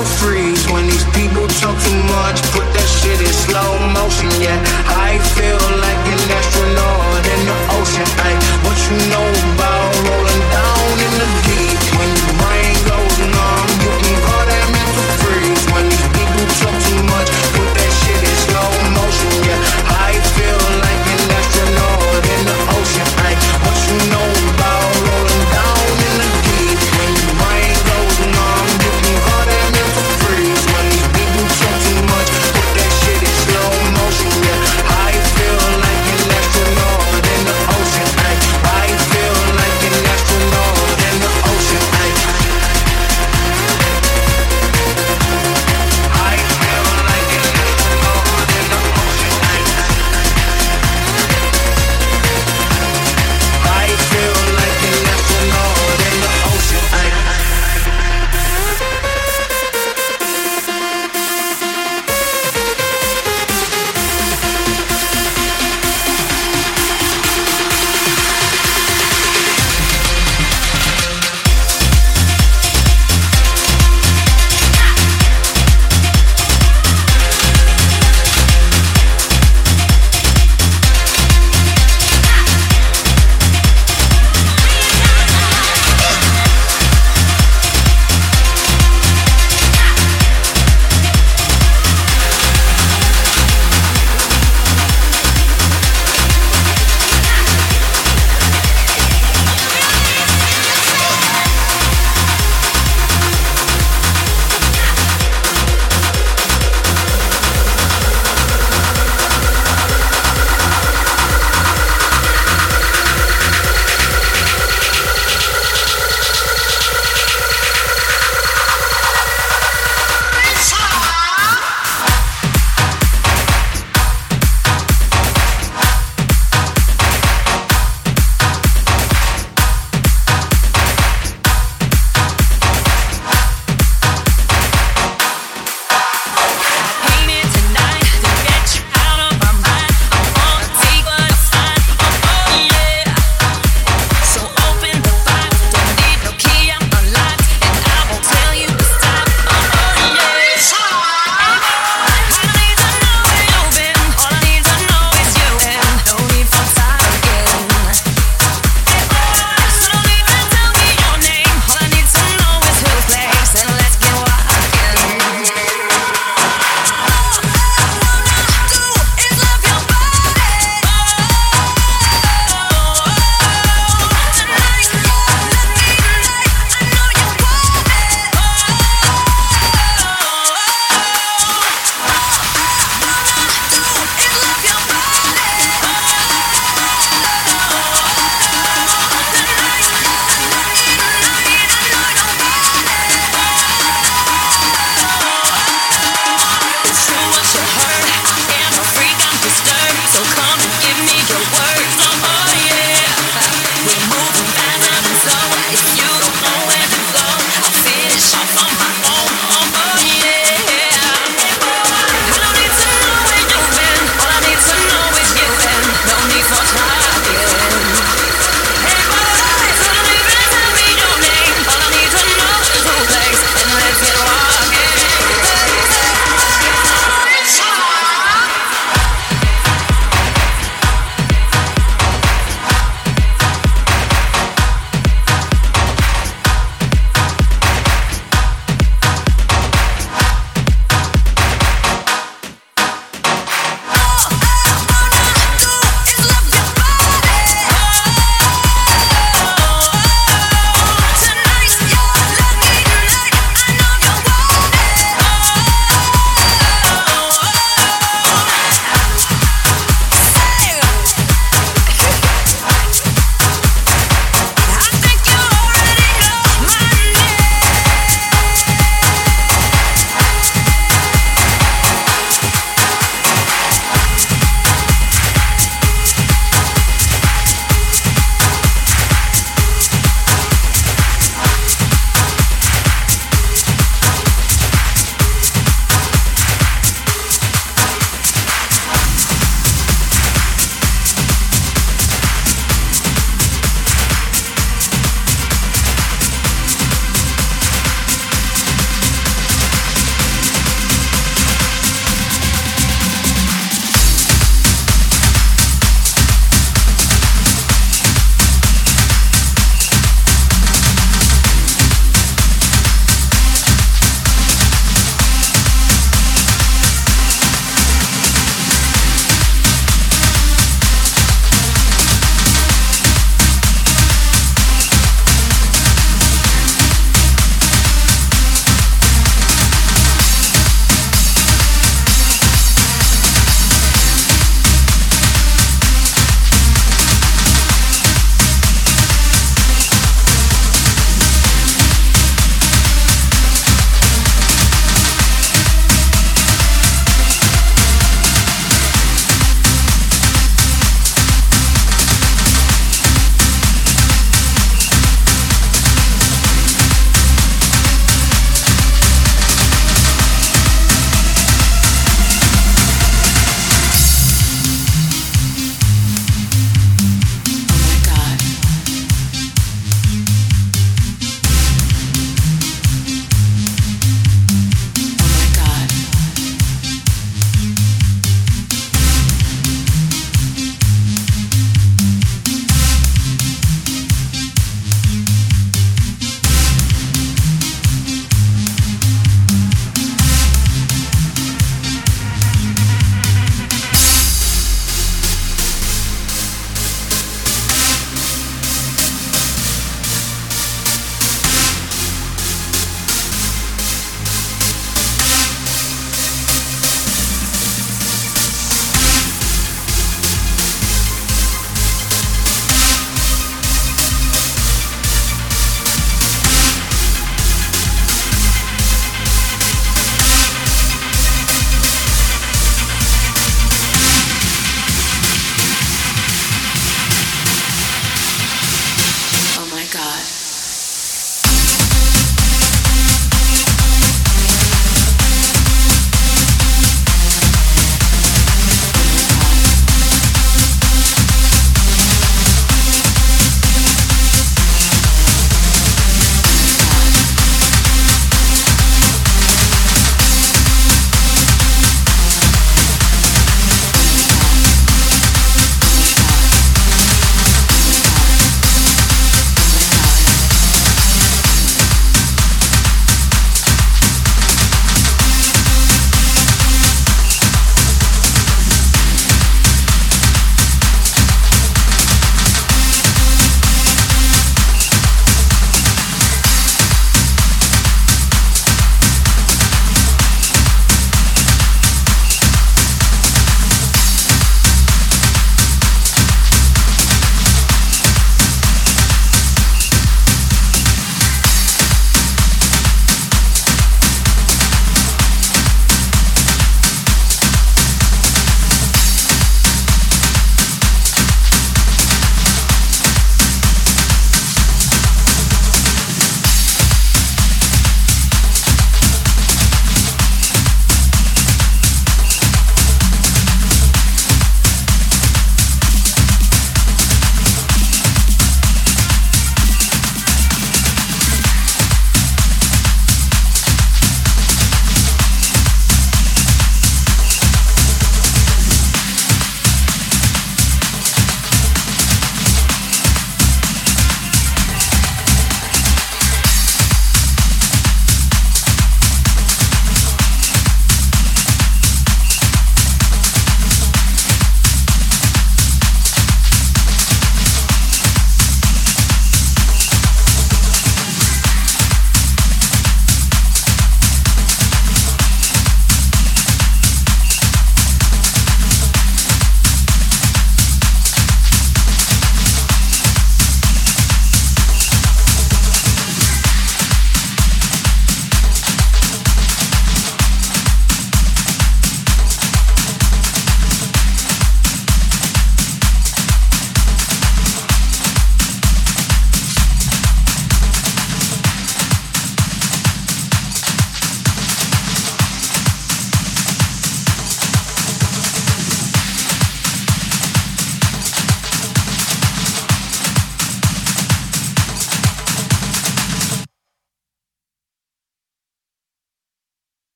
for free. When these people talk too much, put that shit in slow motion. Yeah, I feel like an astronaut in the ocean. Ay, what you know